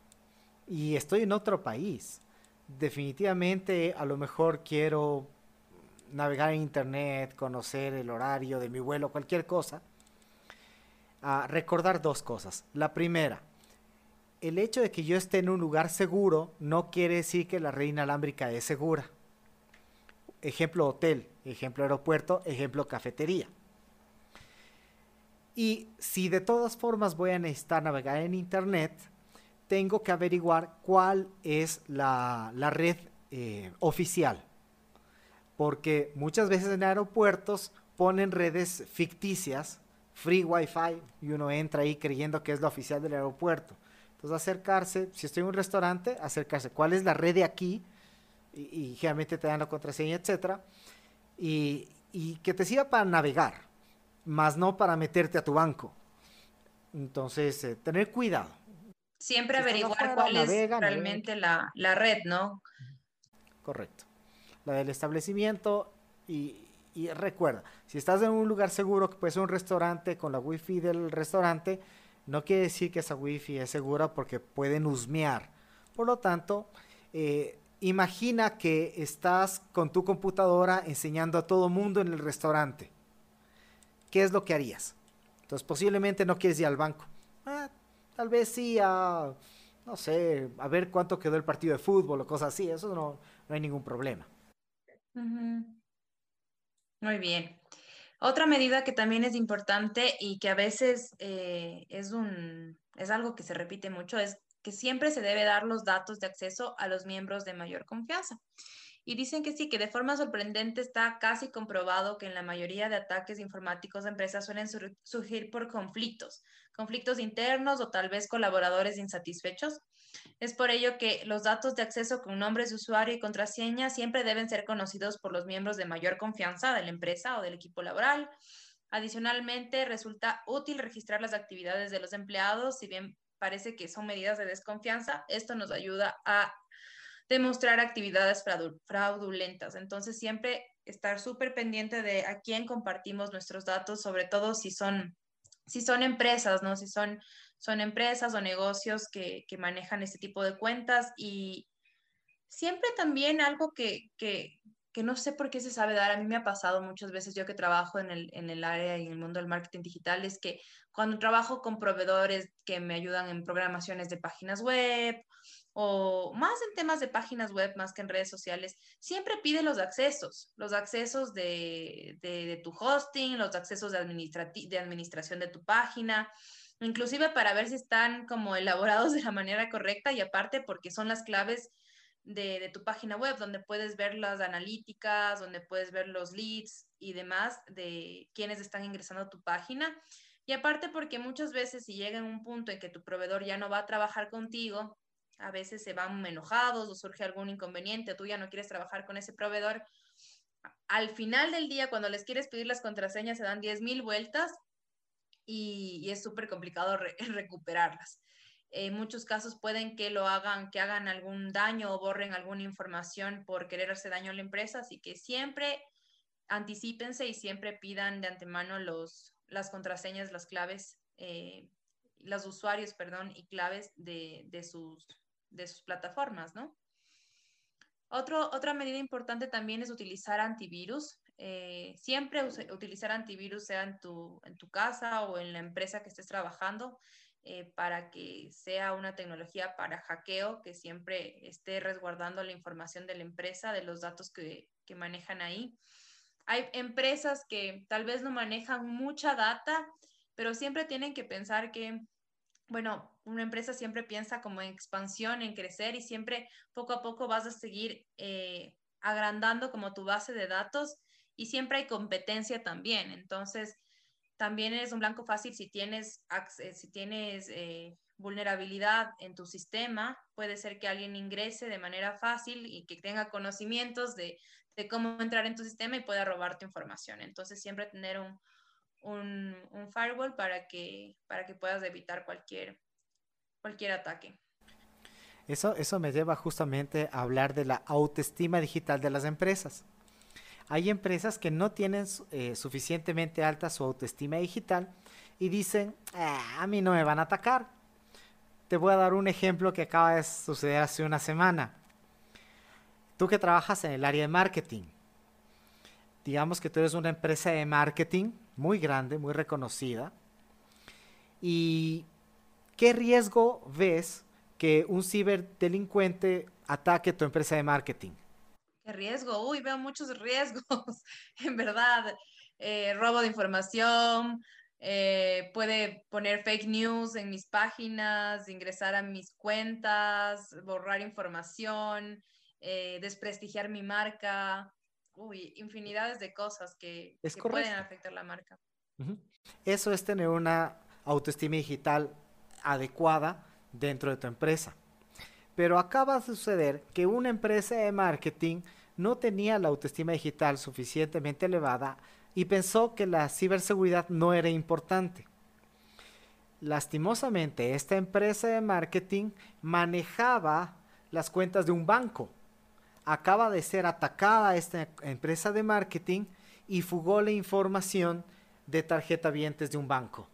y estoy en otro país definitivamente a lo mejor quiero navegar en internet, conocer el horario de mi vuelo, cualquier cosa, a recordar dos cosas. La primera, el hecho de que yo esté en un lugar seguro no quiere decir que la red inalámbrica es segura. Ejemplo hotel, ejemplo aeropuerto, ejemplo cafetería. Y si de todas formas voy a necesitar navegar en internet, tengo que averiguar cuál es la, la red eh, oficial. Porque muchas veces en aeropuertos ponen redes ficticias, free wifi, y uno entra ahí creyendo que es la oficial del aeropuerto. Entonces acercarse, si estoy en un restaurante, acercarse, ¿cuál es la red de aquí? Y, generalmente te dan la contraseña, etcétera. Y, que te sirva para navegar, más no para meterte a tu banco. Entonces, eh, tener cuidado. Siempre averiguar cuál es realmente la, la, red, ¿no? Correcto. La del establecimiento y, y recuerda, si estás en un lugar seguro, que puede ser un restaurante, con la wifi del restaurante, no quiere decir que esa wifi es segura porque pueden husmear. Por lo tanto, eh, imagina que estás con tu computadora enseñando a todo mundo en el restaurante. ¿Qué es lo que harías? Entonces posiblemente no quieres ir al banco. Ah, tal vez sí a, no sé, a ver cuánto quedó el partido de fútbol o cosas así. Eso no, no hay ningún problema. Muy bien. Otra medida que también es importante y que a veces eh, es, un, es algo que se repite mucho es que siempre se debe dar los datos de acceso a los miembros de mayor confianza. Y dicen que sí, que de forma sorprendente está casi comprobado que en la mayoría de ataques informáticos de empresas suelen surgir por conflictos, conflictos internos o tal vez colaboradores insatisfechos. Es por ello que los datos de acceso con nombres de usuario y contraseña siempre deben ser conocidos por los miembros de mayor confianza de la empresa o del equipo laboral. Adicionalmente, resulta útil registrar las actividades de los empleados, si bien parece que son medidas de desconfianza, esto nos ayuda a demostrar actividades fraudulentas. Entonces, siempre estar súper pendiente de a quién compartimos nuestros datos, sobre todo si son, si son empresas, ¿no? Si son, son empresas o negocios que, que manejan este tipo de cuentas y siempre también algo que, que, que no sé por qué se sabe dar, a mí me ha pasado muchas veces, yo que trabajo en el, en el área y en el mundo del marketing digital, es que cuando trabajo con proveedores que me ayudan en programaciones de páginas web o más en temas de páginas web más que en redes sociales, siempre pide los accesos, los accesos de, de, tu hosting, los accesos de, de administración de tu página, inclusive para ver si están como elaborados de la manera correcta y aparte porque son las claves de, de, tu página web, donde puedes ver las analíticas, donde puedes ver los leads y demás de quienes están ingresando a tu página. Y aparte porque muchas veces si llega en un punto en que tu proveedor ya no va a trabajar contigo, a veces se van enojados o surge algún inconveniente, tú ya no quieres trabajar con ese proveedor. Al final del día, cuando les quieres pedir las contraseñas, se dan 10.000 vueltas y, es súper complicado recuperarlas. En muchos casos pueden que lo hagan, que hagan algún daño o borren alguna información por querer hacer daño a la empresa, así que siempre anticipense y siempre pidan de antemano los, las contraseñas, las claves, eh, los usuarios, perdón, y claves de, de sus de sus plataformas, ¿no? Otro, otra medida importante también es utilizar antivirus. Eh, siempre utilizar antivirus, sea en tu, en tu casa o en la empresa que estés trabajando, eh, para que sea una tecnología para hackeo que siempre esté resguardando la información de la empresa, de los datos que, que manejan ahí. Hay empresas que tal vez no manejan mucha data, pero siempre tienen que pensar que bueno, una empresa siempre piensa como en expansión, en crecer y siempre poco a poco vas a seguir eh, agrandando como tu base de datos y siempre hay competencia también. Entonces, también es un blanco fácil si tienes, si tienes eh, vulnerabilidad en tu sistema, puede ser que alguien ingrese de manera fácil y que tenga conocimientos de, de cómo entrar en tu sistema y pueda robar tu información. Entonces, siempre tener un, un, firewall para que, para que puedas evitar cualquier, cualquier ataque. Eso, eso me lleva justamente a hablar de la autoestima digital de las empresas. Hay empresas que no tienen eh, suficientemente alta su autoestima digital y dicen, ah, a mí no me van a atacar. Te voy a dar un ejemplo que acaba de suceder hace una semana. Tú que trabajas en el área de marketing, digamos que tú eres una empresa de marketing muy grande, muy reconocida. ¿Y qué riesgo ves que un ciberdelincuente ataque tu empresa de marketing? ¿Qué riesgo? Uy, veo muchos riesgos, en verdad. Eh, robo de información, eh, puede poner fake news en mis páginas, ingresar a mis cuentas, borrar información, eh, desprestigiar mi marca. Uy, infinidades de cosas que, Es que pueden afectar la marca. Eso es tener una autoestima digital adecuada dentro de tu empresa. Pero acaba de suceder que una empresa de marketing no tenía la autoestima digital suficientemente elevada y pensó que la ciberseguridad no era importante. Lastimosamente, esta empresa de marketing manejaba las cuentas de un banco. Acaba de ser atacada esta empresa de marketing y fugó la información de tarjeta vientes de un banco,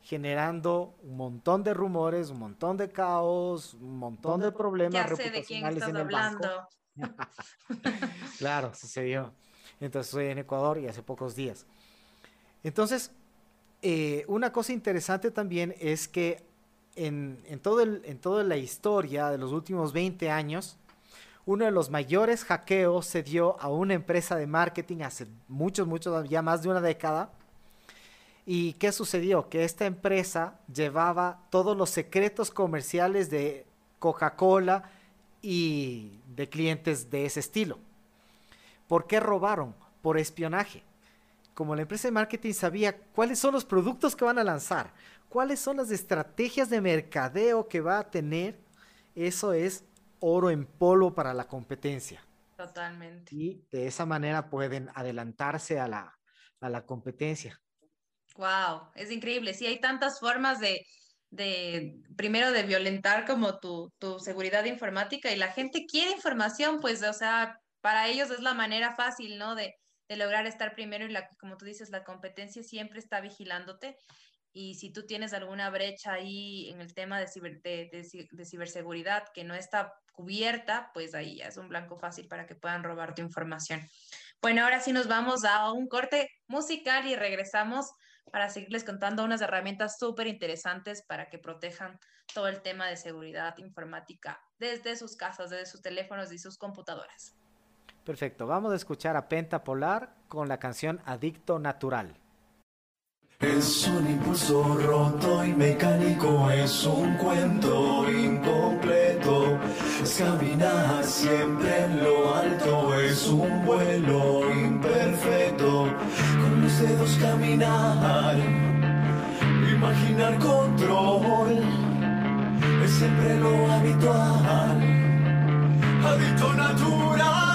generando un montón de rumores, un montón de caos, un montón de problemas Ya sé de quién reputacionales estás en el banco. hablando. Claro, sucedió. Entonces estoy en Ecuador y hace pocos días. Entonces, eh, una cosa interesante también es que en, en todo el- en toda la historia de los últimos 20 años, uno de los mayores hackeos se dio a una empresa de marketing hace muchos, muchos, ya más de una década. ¿Y qué sucedió? Que esta empresa llevaba todos los secretos comerciales de Coca-Cola y de clientes de ese estilo. ¿Por qué robaron? Por espionaje. Como la empresa de marketing sabía cuáles son los productos que van a lanzar, cuáles son las estrategias de mercadeo que va a tener, eso es oro en polvo para la competencia. Totalmente. Y de esa manera pueden adelantarse a la, a la competencia. Wow, es increíble. Sí, hay tantas formas de, de primero de violentar como tu, tu seguridad informática y la gente quiere información, pues, o sea, para ellos es la manera fácil, ¿no? De, de lograr estar primero y la, como tú dices, la competencia siempre está vigilándote. Y si tú tienes alguna brecha ahí en el tema de, ciber- de, de ci- de ciberseguridad que no está cubierta, pues ahí ya es un blanco fácil para que puedan robar tu información. Bueno, ahora sí nos vamos a un corte musical y regresamos para seguirles contando unas herramientas súper interesantes para que protejan todo el tema de seguridad informática desde sus casas, desde sus teléfonos y sus computadoras. Perfecto, vamos a escuchar a Penta Polar con la canción Adicto Natural. Es un impulso roto y mecánico, es un cuento incompleto. Es caminar siempre en lo alto, es un vuelo imperfecto. Con los dedos caminar, imaginar control. Es siempre lo habitual, adicto natural.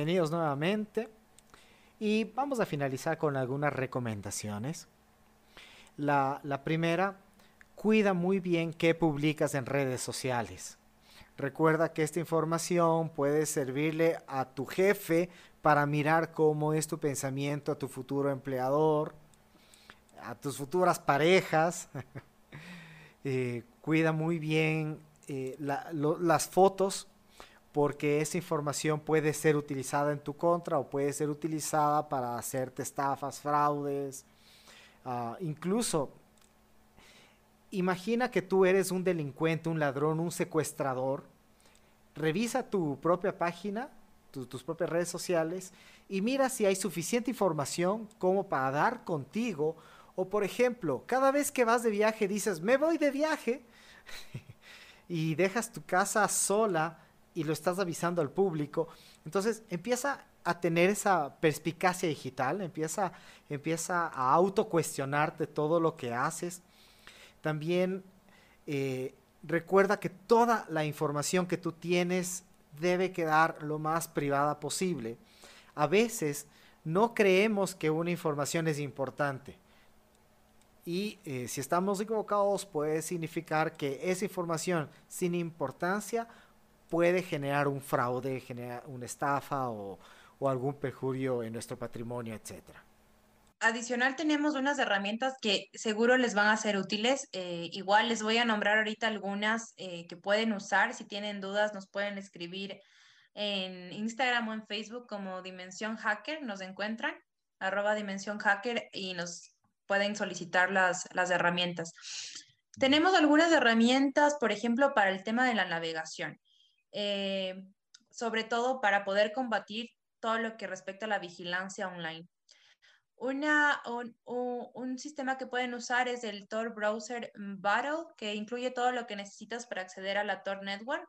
Bienvenidos nuevamente. Y vamos a finalizar con algunas recomendaciones. La, primera, cuida muy bien qué publicas en redes sociales. Recuerda que esta información puede servirle a tu jefe para mirar cómo es tu pensamiento, a tu futuro empleador, a tus futuras parejas. Eh, cuida muy bien eh, las fotos porque esa información puede ser utilizada en tu contra o puede ser utilizada para hacerte estafas, fraudes. Ah, incluso, imagina que tú eres un delincuente, un ladrón, un secuestrador. Revisa tu propia página, tu- tus propias redes sociales y mira si hay suficiente información como para dar contigo. O por ejemplo, cada vez que vas de viaje dices, me voy de viaje y dejas tu casa sola y lo estás avisando al público. Entonces empieza a tener esa perspicacia digital, empieza, empieza a autocuestionarte todo lo que haces. También eh, recuerda que toda la información que tú tienes debe quedar lo más privada posible. A veces no creemos que una información es importante. Y eh, si estamos equivocados puede significar que esa información sin importancia puede generar un fraude, generar una estafa o, algún perjurio en nuestro patrimonio, etcétera. Adicional tenemos unas herramientas que seguro les van a ser útiles. eh, igual les voy a nombrar ahorita algunas eh, que pueden usar. Si tienen dudas, nos pueden escribir en Instagram o en Facebook como Dimensión Hacker. Nos encuentran, arroba Dimensión Hacker y nos pueden solicitar las, las herramientas. Tenemos algunas herramientas, por ejemplo, para el tema de la navegación, eh, sobre todo para poder combatir todo lo que respecta a la vigilancia online. Un, sistema que pueden usar es el Tor Browser Battle, que incluye todo lo que necesitas para acceder a la Tor Network.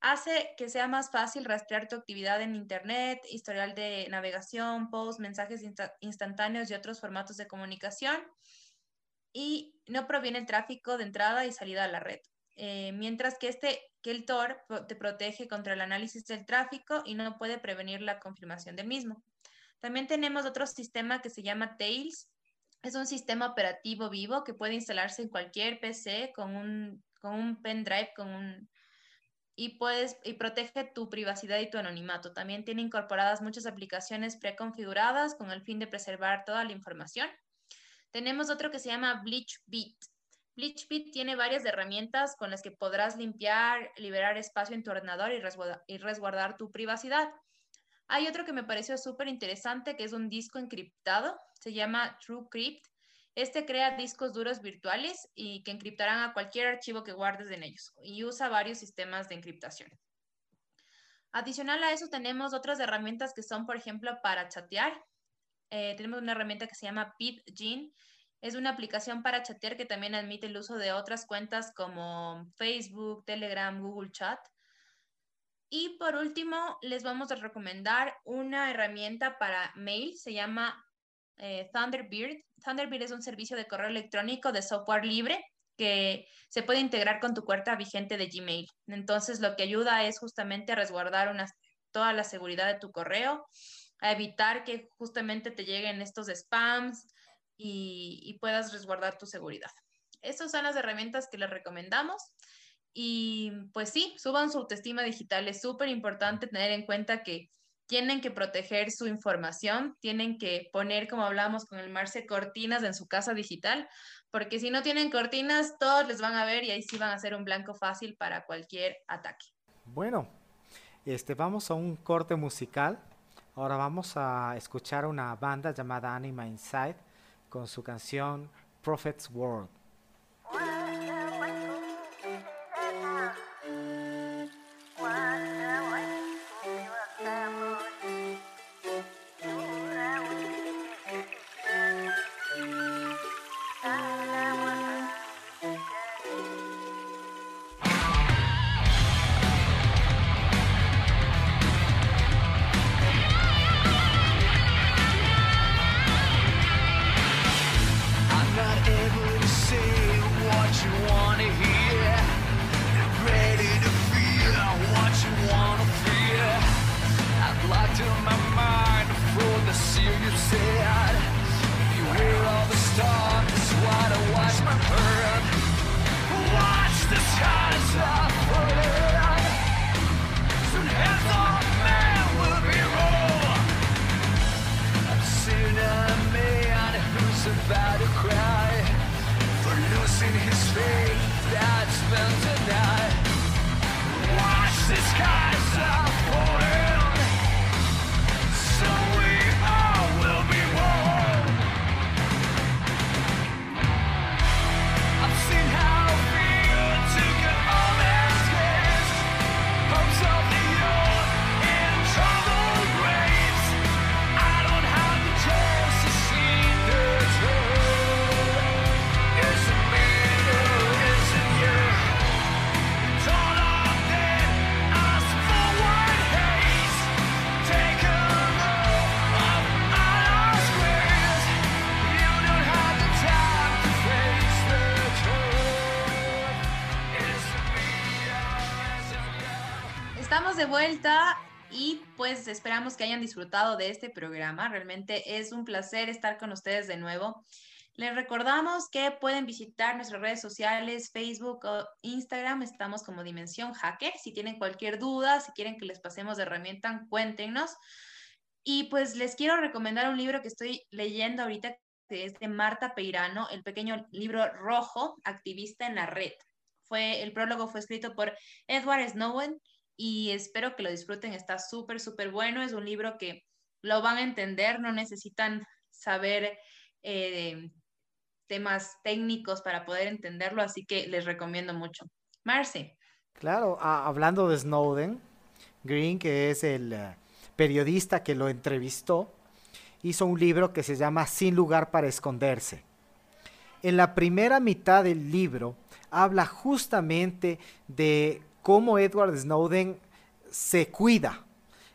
Hace que sea más fácil rastrear tu actividad en Internet, historial de navegación, posts, mensajes insta- instantáneos y otros formatos de comunicación. Y no proviene el tráfico de entrada y salida a la red. Eh, mientras que, este, que el Tor te protege contra el análisis del tráfico y no puede prevenir la confirmación del mismo. También tenemos otro sistema que se llama Tails. Es un sistema operativo vivo que puede instalarse en cualquier PC con un, con un pendrive, con un, y, puedes, y protege tu privacidad y tu anonimato. También tiene incorporadas muchas aplicaciones preconfiguradas con el fin de preservar toda la información. Tenemos otro que se llama BleachBit tiene varias herramientas con las que podrás limpiar, liberar espacio en tu ordenador y resguarda- y resguardar tu privacidad. Hay otro que me pareció súper interesante, que es un disco encriptado, se llama TrueCrypt. Este crea discos duros virtuales y que encriptarán a cualquier archivo que guardes en ellos y usa varios sistemas de encriptación. Adicional a eso tenemos otras herramientas que son, por ejemplo, para chatear. Eh, tenemos una herramienta que se llama PidGen. Es una aplicación para chatear que también admite el uso de otras cuentas como Facebook, Telegram, Google Chat. Y por último, les vamos a recomendar una herramienta para mail, se llama eh, Thunderbird. Thunderbird es un servicio de correo electrónico de software libre que se puede integrar con tu cuenta vigente de Gmail. Entonces, lo que ayuda es justamente a resguardar toda la seguridad de tu correo, a evitar que justamente te lleguen estos spams y, y puedas resguardar tu seguridad. Estas son las herramientas que les recomendamos. Y pues sí, suban su autoestima digital. Es súper importante tener en cuenta que tienen que proteger su información, tienen que poner, como hablamos con el Marce, cortinas en su casa digital, porque si no tienen cortinas, todos les van a ver y ahí sí van a ser un blanco fácil para cualquier ataque. Bueno, este, vamos a un corte musical. Ahora vamos a escuchar una banda llamada Anima Inside con su canción Prophet's World. Vuelta y pues esperamos que hayan disfrutado de este programa. Realmente es un placer estar con ustedes de nuevo. Les recordamos que pueden visitar nuestras redes sociales, Facebook o Instagram. Estamos como Dimensión Hacker. Si tienen cualquier duda, si quieren que les pasemos de herramienta, cuéntenos. Y pues les quiero recomendar un libro que estoy leyendo ahorita, que es de Marta Peirano, el pequeño libro rojo, activista en la red. Fue, el prólogo fue escrito por Edward Snowden y espero que lo disfruten. Está súper, súper bueno. Es un libro que lo van a entender, no necesitan saber eh, temas técnicos para poder entenderlo, así que les recomiendo mucho. Marce. Claro, ah, hablando de Snowden, Green, que es el eh, periodista que lo entrevistó, hizo un libro que se llama Sin lugar para esconderse. En la primera mitad del libro habla justamente de cómo Edward Snowden se cuida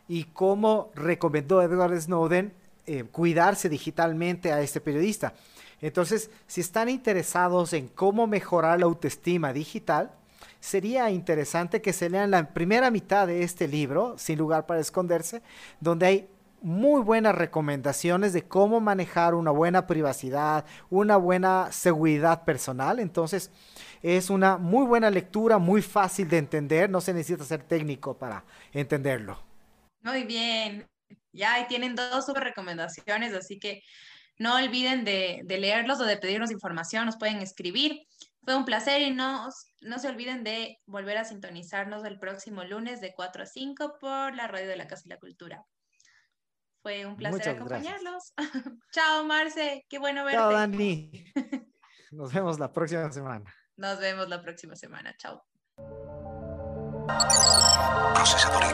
y cómo recomendó Edward Snowden eh, cuidarse digitalmente a este periodista. Entonces, si están interesados en cómo mejorar la autoestima digital, sería interesante que se lean la primera mitad de este libro, Sin lugar para esconderse, donde hay muy buenas recomendaciones de cómo manejar una buena privacidad, una buena seguridad personal. Entonces, es una muy buena lectura, muy fácil de entender, no se necesita ser técnico para entenderlo. Muy bien, ya ahí tienen dos super recomendaciones, así que no olviden de, leerlos o de pedirnos información, nos pueden escribir. Fue un placer y no, no se olviden de volver a sintonizarnos el próximo lunes de 4 a 5 por la radio de la Casa de la Cultura. Fue un placer Muchas acompañarlos. Chao, Marce, qué bueno verte. Chao, Dani. Nos vemos la próxima semana. Nos vemos la próxima semana. Chao. Procesador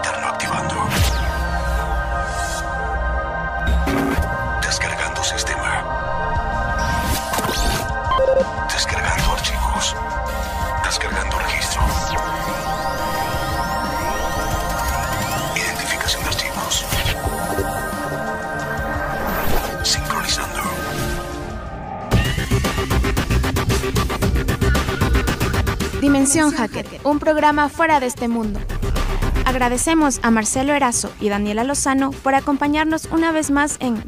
Dimensión Hacker, un programa fuera de este mundo. Agradecemos a Marcelo Erazo y Daniela Lozano por acompañarnos una vez más en